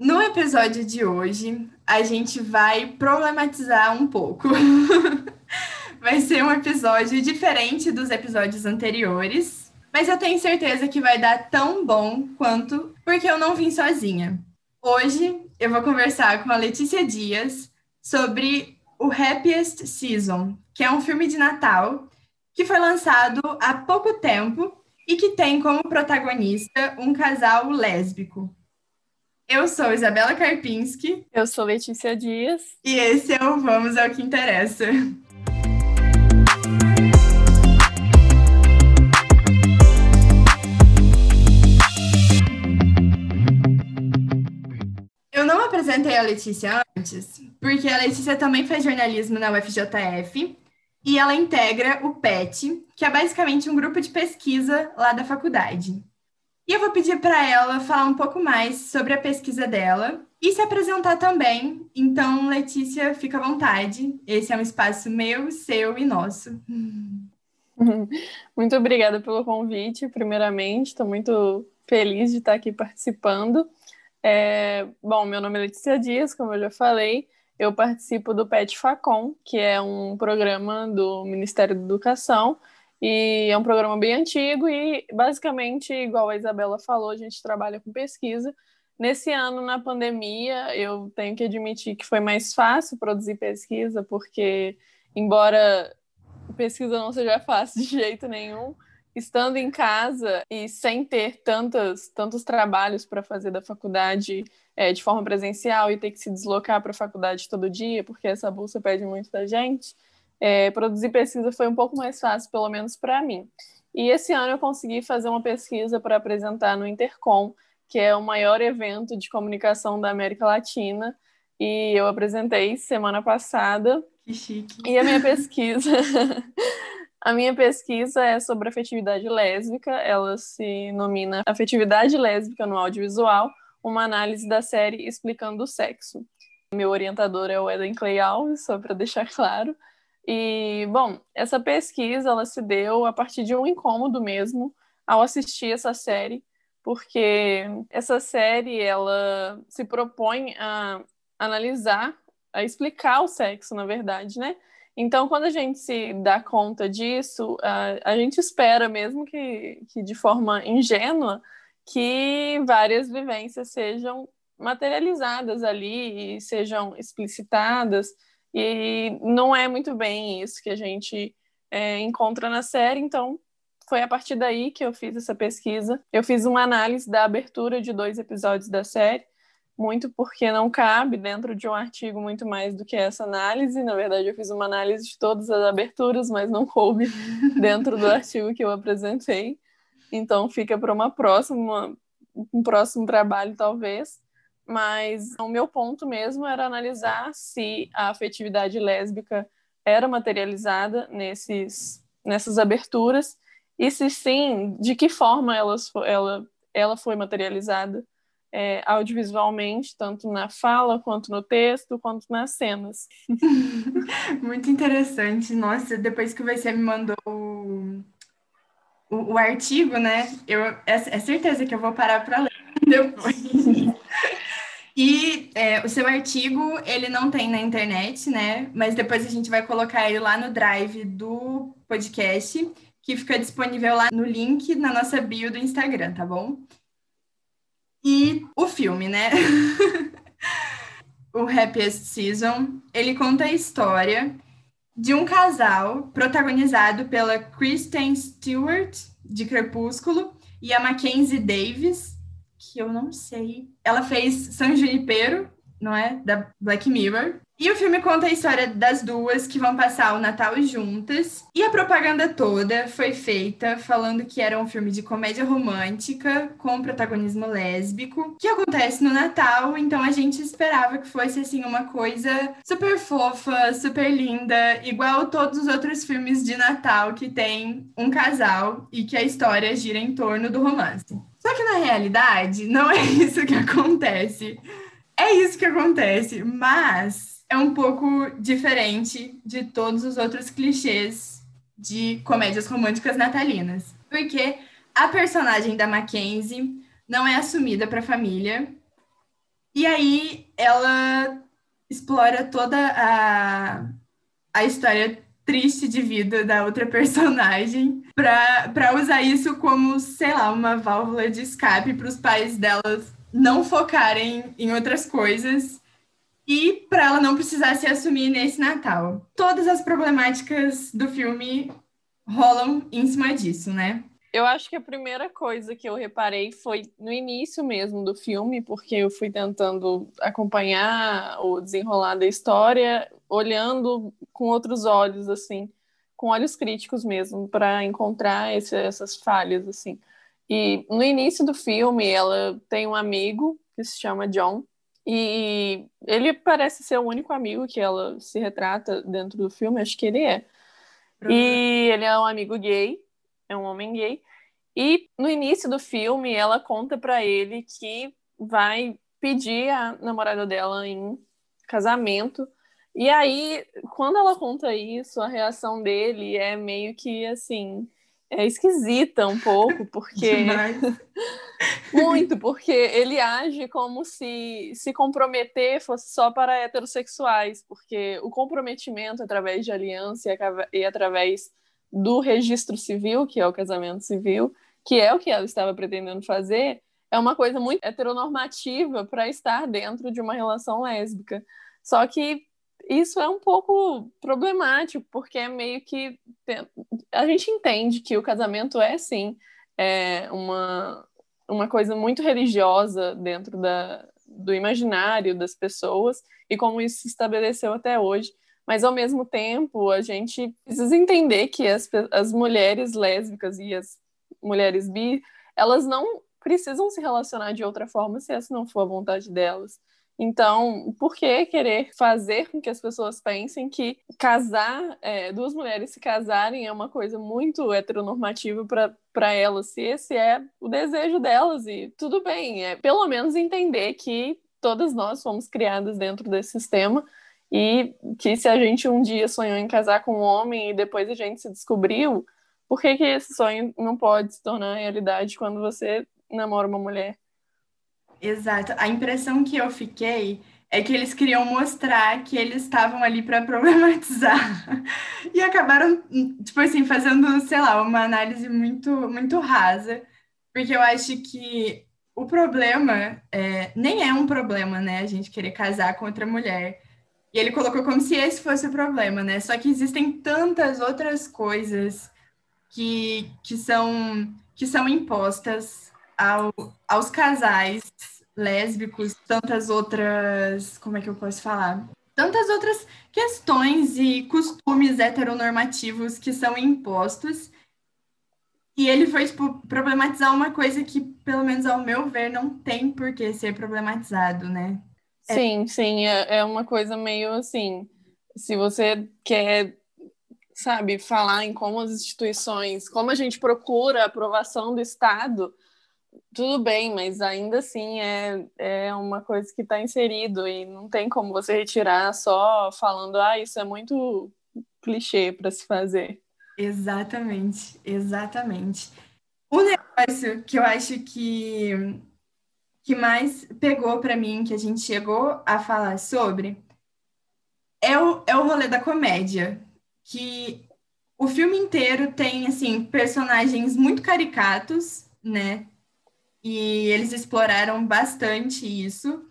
No episódio de hoje, a gente vai problematizar um pouco. vai ser um episódio diferente dos episódios anteriores, mas eu tenho certeza que vai dar tão bom quanto porque eu não vim sozinha. Hoje eu vou conversar com a Letícia Dias sobre o Happiest Season, que é um filme de Natal que foi lançado há pouco tempo e que tem como protagonista um casal lésbico. Eu sou Isabela Karpinski. Eu sou Letícia Dias. E esse é o Vamos ao que Interessa. Eu não apresentei a Letícia antes, porque a Letícia também faz jornalismo na UFJF e ela integra o PET, que é basicamente um grupo de pesquisa lá da faculdade. E eu vou pedir para ela falar um pouco mais sobre a pesquisa dela e se apresentar também. Então, Letícia, fica à vontade. Esse é um espaço meu, seu e nosso. Muito obrigada pelo convite, primeiramente. Estou muito feliz de estar aqui participando. É, bom, meu nome é Letícia Dias, como eu já falei. Eu participo do PET Facom, que é um programa do Ministério da Educação e é um programa bem antigo e, basicamente, igual a Isabela falou, a gente trabalha com pesquisa. Nesse ano, na pandemia, eu tenho que admitir que foi mais fácil produzir pesquisa, porque, embora pesquisa não seja fácil de jeito nenhum, estando em casa e sem ter tantos, tantos trabalhos para fazer da faculdade é, de forma presencial e ter que se deslocar para a faculdade todo dia, porque essa bolsa pede muito da gente, é, produzir pesquisa foi um pouco mais fácil, pelo menos para mim. E esse ano eu consegui fazer uma pesquisa para apresentar no Intercom, que é o maior evento de comunicação da América Latina, e eu apresentei semana passada. Que chique. E a minha pesquisa. a minha pesquisa é sobre afetividade lésbica. Ela se nomina Afetividade Lésbica no Audiovisual, uma análise da série Explicando o Sexo. Meu orientador é o Eden Clay Alves, só para deixar claro. E, bom, essa pesquisa ela se deu a partir de um incômodo mesmo ao assistir essa série, porque essa série ela se propõe a analisar, a explicar o sexo, na verdade, né? Então, quando a gente se dá conta disso, a, a gente espera, mesmo que, que de forma ingênua, que várias vivências sejam materializadas ali e sejam explicitadas e não é muito bem isso que a gente é, encontra na série, então foi a partir daí que eu fiz essa pesquisa. Eu fiz uma análise da abertura de dois episódios da série, muito porque não cabe dentro de um artigo muito mais do que essa análise. Na verdade, eu fiz uma análise de todas as aberturas, mas não coube dentro do artigo que eu apresentei. Então fica para uma próxima, um próximo trabalho, talvez mas o meu ponto mesmo era analisar se a afetividade lésbica era materializada nesses, nessas aberturas e se sim, de que forma elas, ela, ela foi materializada é, audiovisualmente, tanto na fala, quanto no texto, quanto nas cenas. Muito interessante. Nossa, depois que você me mandou o, o, artigo, né? Eu, é, é certeza que eu vou parar para ler depois. E é, o seu artigo, ele não tem na internet, né? Mas depois a gente vai colocar ele lá no drive do podcast, que fica disponível lá no link na nossa bio do Instagram, tá bom? E o filme, né? o Happiest Season, ele conta a história de um casal protagonizado pela Kristen Stewart, de Crepúsculo, e a Mackenzie Davis, que eu não sei. Ela fez San Junipero, não é? Da Black Mirror. E o filme conta a história das duas que vão passar o Natal juntas. E a propaganda toda foi feita falando que era um filme de comédia romântica com protagonismo lésbico, que acontece no Natal, então a gente esperava que fosse assim uma coisa super fofa, super linda, igual todos os outros filmes de Natal que tem um casal e que a história gira em torno do romance. Só que na realidade, não é isso que acontece. É isso que acontece, mas é um pouco diferente de todos os outros clichês de comédias românticas natalinas. Porque a personagem da Mackenzie não é assumida para a família. E aí ela explora toda a, a história triste de vida da outra personagem para usar isso como, sei lá, uma válvula de escape para os pais delas não focarem em outras coisas e para ela não precisar se assumir nesse Natal. Todas as problemáticas do filme rolam em cima disso, né? Eu acho que a primeira coisa que eu reparei foi no início mesmo do filme, porque eu fui tentando acompanhar o desenrolar da história, olhando com outros olhos, assim, com olhos críticos mesmo, para encontrar esse, essas falhas, assim. E no início do filme, ela tem um amigo que se chama John, e ele parece ser o único amigo que ela se retrata dentro do filme, acho que ele é. E ele é um amigo gay, é um homem gay. E no início do filme, ela conta para ele que vai pedir a namorada dela em casamento. E aí, quando ela conta isso, a reação dele é meio que assim, é esquisita um pouco, porque. Muito, porque ele age como se se comprometer fosse só para heterossexuais, porque o comprometimento através de aliança e através do registro civil, que é o casamento civil, que é o que ela estava pretendendo fazer, é uma coisa muito heteronormativa para estar dentro de uma relação lésbica. Só que isso é um pouco problemático, porque é meio que. A gente entende que o casamento é, sim, é uma, uma coisa muito religiosa dentro da, do imaginário das pessoas e como isso se estabeleceu até hoje. Mas, ao mesmo tempo, a gente precisa entender que as, as mulheres lésbicas e as mulheres bi, elas não precisam se relacionar de outra forma se essa não for a vontade delas. Então, por que querer fazer com que as pessoas pensem que casar, é, duas mulheres se casarem é uma coisa muito heteronormativa para elas, se esse é o desejo delas? E tudo bem, é pelo menos entender que todas nós fomos criadas dentro desse sistema e que se a gente um dia sonhou em casar com um homem e depois a gente se descobriu, por que, que esse sonho não pode se tornar realidade quando você namora uma mulher? Exato. A impressão que eu fiquei é que eles queriam mostrar que eles estavam ali para problematizar e acabaram, tipo assim, fazendo, sei lá, uma análise muito, muito rasa, porque eu acho que o problema é, nem é um problema, né? A gente querer casar com outra mulher. E ele colocou como se esse fosse o problema, né? Só que existem tantas outras coisas que, que, são, que são impostas ao, aos casais lésbicos, tantas outras. Como é que eu posso falar? Tantas outras questões e costumes heteronormativos que são impostos. E ele foi tipo, problematizar uma coisa que, pelo menos ao meu ver, não tem por que ser problematizado, né? É... Sim, sim, é, é uma coisa meio assim. Se você quer sabe, falar em como as instituições, como a gente procura a aprovação do Estado, tudo bem, mas ainda assim é, é uma coisa que está inserido e não tem como você retirar só falando, ah, isso é muito clichê para se fazer. Exatamente, exatamente. O negócio que eu acho que que mais pegou para mim, que a gente chegou a falar sobre, é o, é o rolê da comédia, que o filme inteiro tem assim personagens muito caricatos, né? E eles exploraram bastante isso.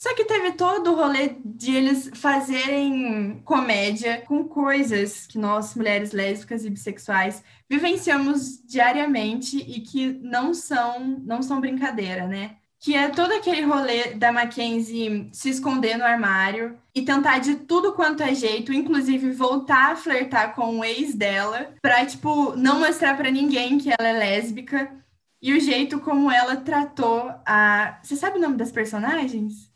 Só que teve todo o rolê de eles fazerem comédia com coisas que nós, mulheres lésbicas e bissexuais, vivenciamos diariamente e que não são, não são brincadeira, né? Que é todo aquele rolê da Mackenzie se esconder no armário e tentar de tudo quanto é jeito, inclusive voltar a flertar com o ex dela, pra, tipo, não mostrar para ninguém que ela é lésbica e o jeito como ela tratou a. Você sabe o nome das personagens?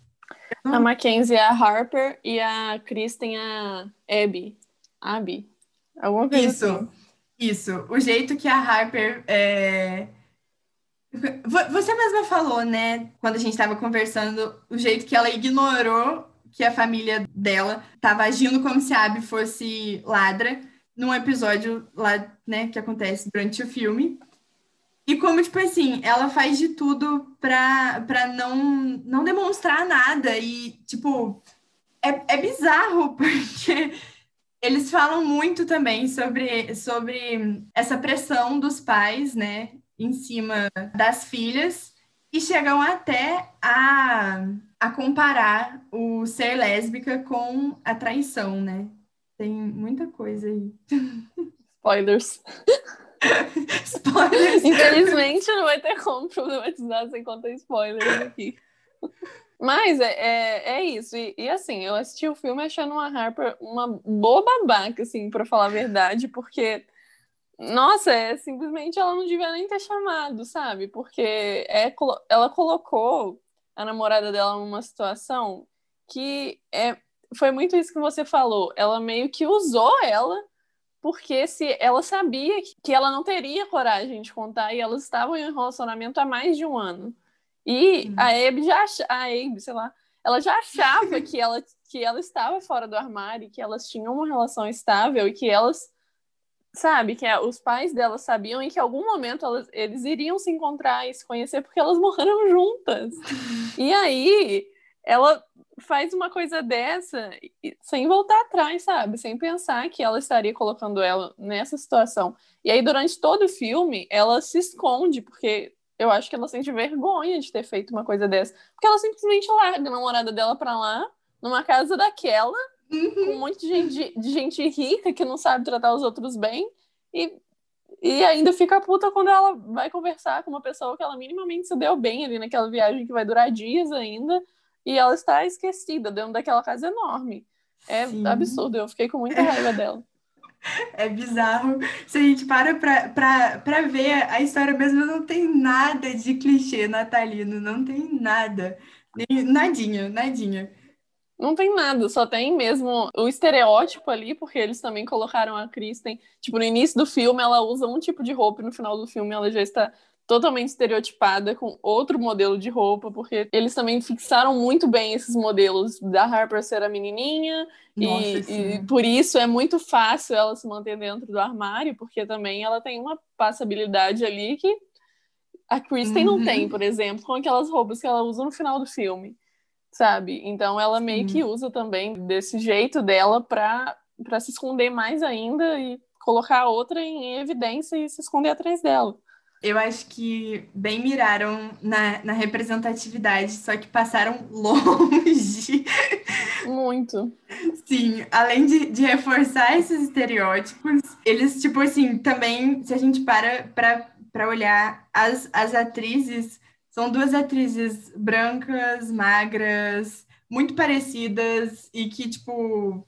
A Mackenzie é a Harper e a Kristen a Abby. Abby. Alguma coisa Isso. Assim. Isso. O jeito que a Harper. É... Você mesma falou, né, quando a gente estava conversando, o jeito que ela ignorou que a família dela estava agindo como se a Abby fosse ladra, num episódio lá, né, que acontece durante o filme. E como, tipo assim, ela faz de tudo pra, pra não, não demonstrar nada. E, tipo, é, é bizarro, porque eles falam muito também sobre, sobre essa pressão dos pais, né, em cima das filhas, e chegam até a, a comparar o ser lésbica com a traição, né? Tem muita coisa aí. Spoilers. Spoilers. Infelizmente não vai ter como problematizar sem contar spoilers aqui. Mas é, é, é isso. E, e, assim, eu assisti o filme achando uma Harper uma boa babaca, assim, pra falar a verdade, porque. Nossa, é, simplesmente ela não devia nem ter chamado, sabe? Porque é, ela colocou a namorada dela numa situação que é, foi muito isso que você falou. Ela meio que usou ela porque se ela sabia que ela não teria coragem de contar e elas estavam em um relacionamento há mais de um ano. E a Abe já a Abe, sei lá, ela já achava que ela que ela estava fora do armário, que elas tinham uma relação estável e que elas sabe, que os pais delas sabiam e que em algum momento elas, eles iriam se encontrar e se conhecer porque elas morreram juntas. E aí ela faz uma coisa dessa sem voltar atrás, sabe? Sem pensar que ela estaria colocando ela nessa situação. E aí, durante todo o filme, ela se esconde, porque eu acho que ela sente vergonha de ter feito uma coisa dessa. Porque ela simplesmente larga a namorada dela pra lá, numa casa daquela, uhum. com um monte de gente, de gente rica que não sabe tratar os outros bem, e, e ainda fica puta quando ela vai conversar com uma pessoa que ela minimamente se deu bem ali naquela viagem que vai durar dias ainda e ela está esquecida dentro daquela casa enorme. É Sim. absurdo, eu fiquei com muita raiva dela. É bizarro. Se a gente para pra, pra, pra ver a história mesmo, não tem nada de clichê natalino, não tem nada. Nem, nadinha, nadinha. Não tem nada, só tem mesmo o estereótipo ali, porque eles também colocaram a Kristen. Tipo, no início do filme, ela usa um tipo de roupa e no final do filme ela já está totalmente estereotipada com outro modelo de roupa, porque eles também fixaram muito bem esses modelos da Harper ser a menininha, Nossa, e, e, por isso é muito fácil ela se manter dentro do armário, porque também ela tem uma passabilidade ali que a Kristen uhum. não tem, por exemplo, com aquelas roupas que ela usa no final do filme, sabe? Então ela meio que usa também desse jeito dela para para se esconder mais ainda e colocar a outra em evidência e se esconder atrás dela eu acho que bem miraram na, na representatividade, só que passaram longe. Muito. Sim, além de, de reforçar esses estereótipos, eles, tipo assim, também, se a gente para para olhar as, as atrizes, são duas atrizes brancas, magras, muito parecidas e que, tipo,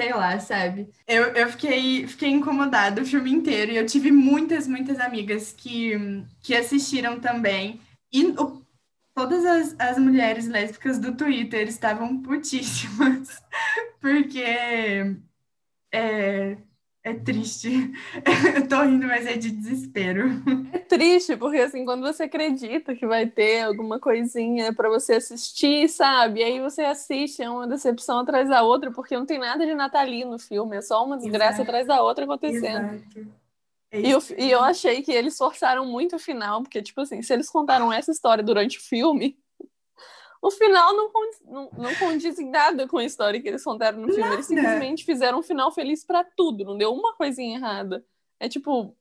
sei lá, sabe? Eu, eu fiquei, fiquei incomodada o filme inteiro e eu tive muitas, muitas amigas que, que assistiram também. E o, todas as, as mulheres lésbicas do Twitter estavam putíssimas, porque é, é triste. Eu tô rindo, mas é de desespero. É triste, porque assim, quando você acredita que vai ter alguma coisinha para você assistir, sabe? E aí você assiste, é uma decepção atrás da outra, porque não tem nada de natalino no filme, é só uma desgraça Exato. atrás da outra acontecendo. Exato. É e, eu, e eu achei que eles forçaram muito o final, porque, tipo assim, se eles contaram essa história durante o filme, o final não, não, não condiz em nada com a história que eles contaram no filme. Nada. Eles simplesmente fizeram um final feliz para tudo, não deu uma coisinha errada. É tipo,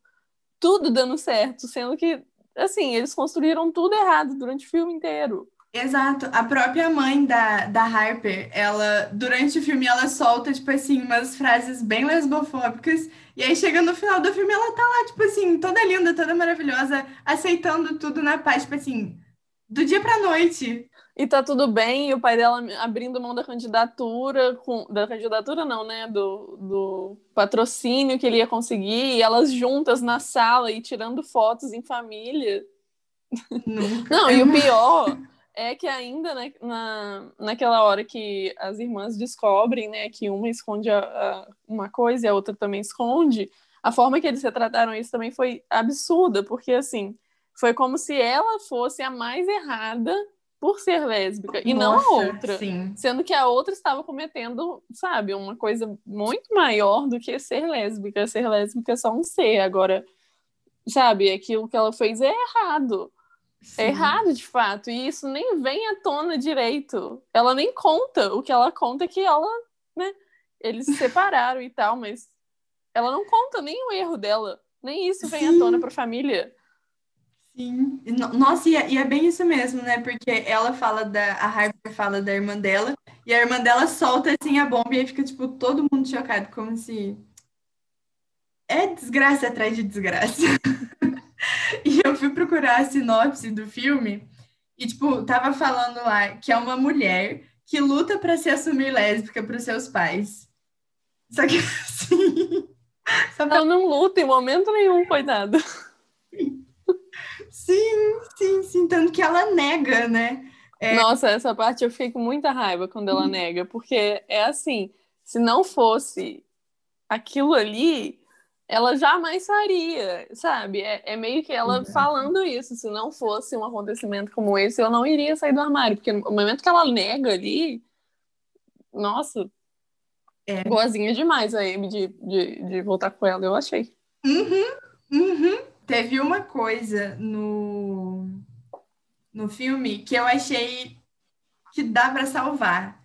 tudo dando certo, sendo que, assim, eles construíram tudo errado durante o filme inteiro. Exato. A própria mãe da, da Harper, ela, durante o filme, ela solta, tipo assim, umas frases bem lesbofóbicas. E aí, chega no final do filme, ela tá lá, tipo assim, toda linda, toda maravilhosa, aceitando tudo na paz, tipo assim, do dia pra noite e tá tudo bem, e o pai dela abrindo mão da candidatura, com, da candidatura não, né, do, do patrocínio que ele ia conseguir, e elas juntas na sala e tirando fotos em família. Nunca. Não, e o pior é que ainda né, na, naquela hora que as irmãs descobrem, né, que uma esconde a, a, uma coisa e a outra também esconde, a forma que eles retrataram isso também foi absurda, porque assim, foi como se ela fosse a mais errada por ser lésbica e Nossa, não a outra. Sim. Sendo que a outra estava cometendo, sabe, uma coisa muito maior do que ser lésbica. Ser lésbica é só um ser. Agora, sabe, aquilo que ela fez é errado. É Sim. É errado, de fato. E isso nem vem à tona direito. Ela nem conta. O que ela conta é que ela, né? Eles se separaram e tal, mas ela não conta nem o erro dela. Nem isso vem Sim. à tona pra família. Sim. No- Nossa, e é, e é bem isso mesmo, né? Porque ela fala da. A Harper fala da irmã dela, e a irmã dela solta assim a bomba e aí fica, tipo, todo mundo chocado, como se. É desgraça atrás de desgraça. E eu fui procurar a sinopse do filme e, tipo, tava falando lá que é uma mulher que luta pra se assumir lésbica pros seus pais. Só que, assim. Só pra Ela não luta em momento nenhum, coitada. Sim, sim, sim. Tanto que ela nega, né? É. Nossa, essa parte eu fiquei com muita raiva quando ela nega, porque é assim, se não fosse aquilo ali, ela jamais faria, sabe? É, é meio que ela Exato. falando isso. Se não fosse um acontecimento como esse, eu não iria sair do armário, porque no momento que ela nega ali, nossa, É. boazinha demais a Amy de, de, de voltar com ela, eu achei. Uhum. Teve uma coisa no, no filme que eu achei que dá pra salvar.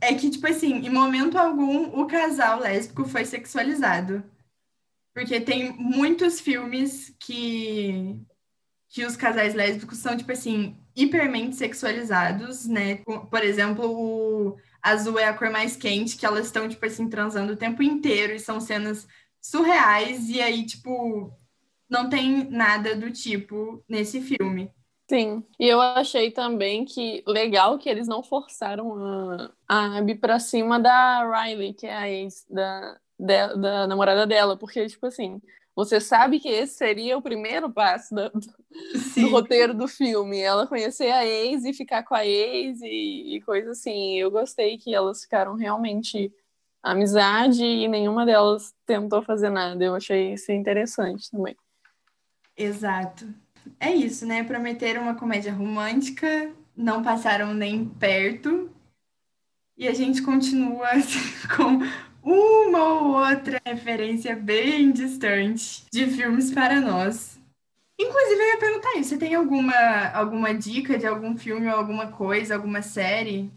É que, tipo assim, em momento algum o casal lésbico foi sexualizado. Porque tem muitos filmes que, que os casais lésbicos são, tipo assim, hipermente sexualizados, né? Por exemplo, o azul é a cor mais quente, que elas estão, tipo assim, transando o tempo inteiro e são cenas surreais, e aí, tipo, não tem nada do tipo nesse filme. Sim, e eu achei também que legal que eles não forçaram a, a Abby pra cima da Riley, que é a ex da, da, da namorada dela, porque, tipo assim, você sabe que esse seria o primeiro passo do, do roteiro do filme, ela conhecer a ex e ficar com a ex e, e coisa assim. Eu gostei que elas ficaram realmente amizade e nenhuma delas tentou fazer nada. Eu achei isso interessante também. Exato. É isso, né? Prometeram uma comédia romântica, não passaram nem perto, e a gente continua com uma ou outra referência bem distante de filmes para nós. Inclusive, eu ia perguntar isso: você tem alguma, alguma dica de algum filme ou alguma coisa, alguma série?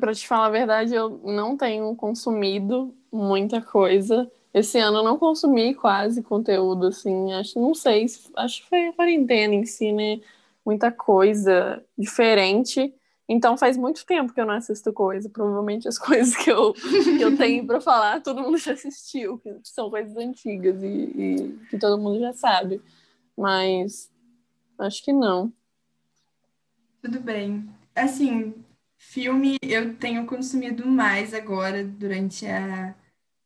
Pra te falar a verdade, eu não tenho consumido muita coisa. Esse ano eu não consumi quase conteúdo, assim. Acho, não sei, se- acho que foi a quarentena em si, né? Muita coisa diferente. Então faz muito tempo que eu não assisto coisa. Provavelmente as coisas que eu, que eu tenho pra falar, todo mundo já assistiu, que são coisas antigas e, e que todo mundo já sabe. Mas acho que não. Tudo bem. Assim, filme eu tenho consumido mais agora durante a,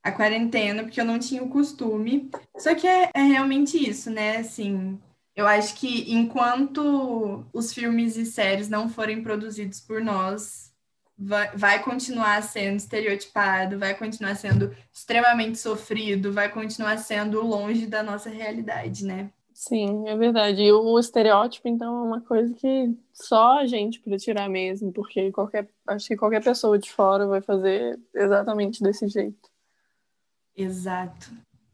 a quarentena, porque eu não tinha o costume. Só que é, é realmente isso, né? Assim, eu acho que enquanto os filmes e séries não forem produzidos por nós, vai, vai continuar sendo estereotipado, vai continuar sendo extremamente sofrido, vai continuar sendo longe da nossa realidade, né? Sim, é verdade. E o estereótipo, então, é uma coisa que só a gente para tirar mesmo, porque qualquer, acho que qualquer pessoa de fora vai fazer exatamente desse jeito. Exato.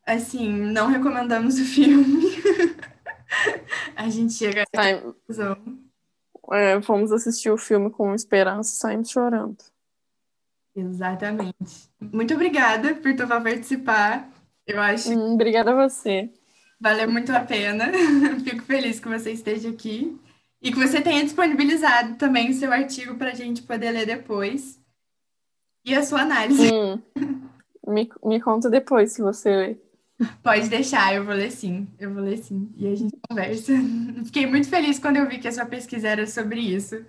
Assim, não recomendamos o filme. A gente chega Sai- conclusão. é, fomos assistir o filme com esperança, saímos chorando. Exatamente. Muito obrigada por topar participar. Eu acho Hum, obrigada a você. valeu muito a pena. Fico feliz que você esteja aqui e que você tenha disponibilizado também o seu artigo para a gente poder ler depois. E a sua análise. Hum, me, me conta depois se você ler. Pode deixar, eu vou ler sim. Eu vou ler sim. E a gente conversa. Fiquei muito feliz quando eu vi que a sua pesquisa era sobre isso.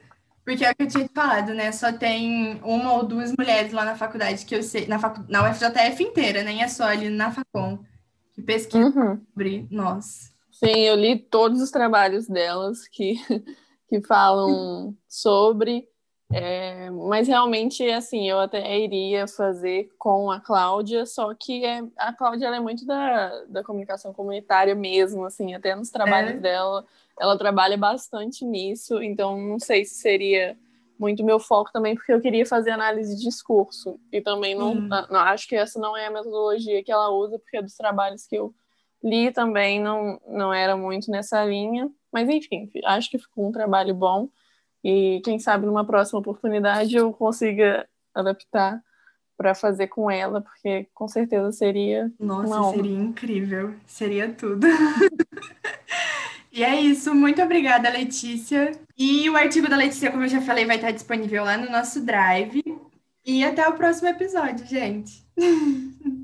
Porque é o que eu tinha te falado, né? Só tem uma ou duas mulheres lá na faculdade que eu sei, na, facu... na UFJF inteira, nem é só ali na Facom, que pesquisam Uhum. sobre nós. Sim, eu li todos os trabalhos delas que, que falam sobre, é, mas realmente, assim, eu até iria fazer com a Cláudia, só que é, a Cláudia é muito da, da comunicação comunitária mesmo, assim, até nos trabalhos É. dela, ela trabalha bastante nisso, então não sei se seria muito meu foco também, porque eu queria fazer análise de discurso, e também não, Hum. não acho que essa não é a metodologia que ela usa, porque dos trabalhos que eu li também não, não era muito nessa linha, mas enfim, acho que ficou um trabalho bom e quem sabe numa próxima oportunidade eu consiga adaptar para fazer com ela, porque com certeza seria Nossa, seria incrível, seria tudo. E é isso, muito obrigada, Letícia. E o artigo da Letícia, como eu já falei, vai estar disponível lá no nosso Drive. E até o próximo episódio, gente.